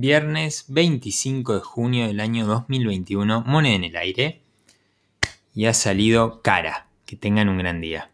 viernes 25 de junio del año 2021, moneda en el aire. Y ha salido cara. Que tengan un gran día.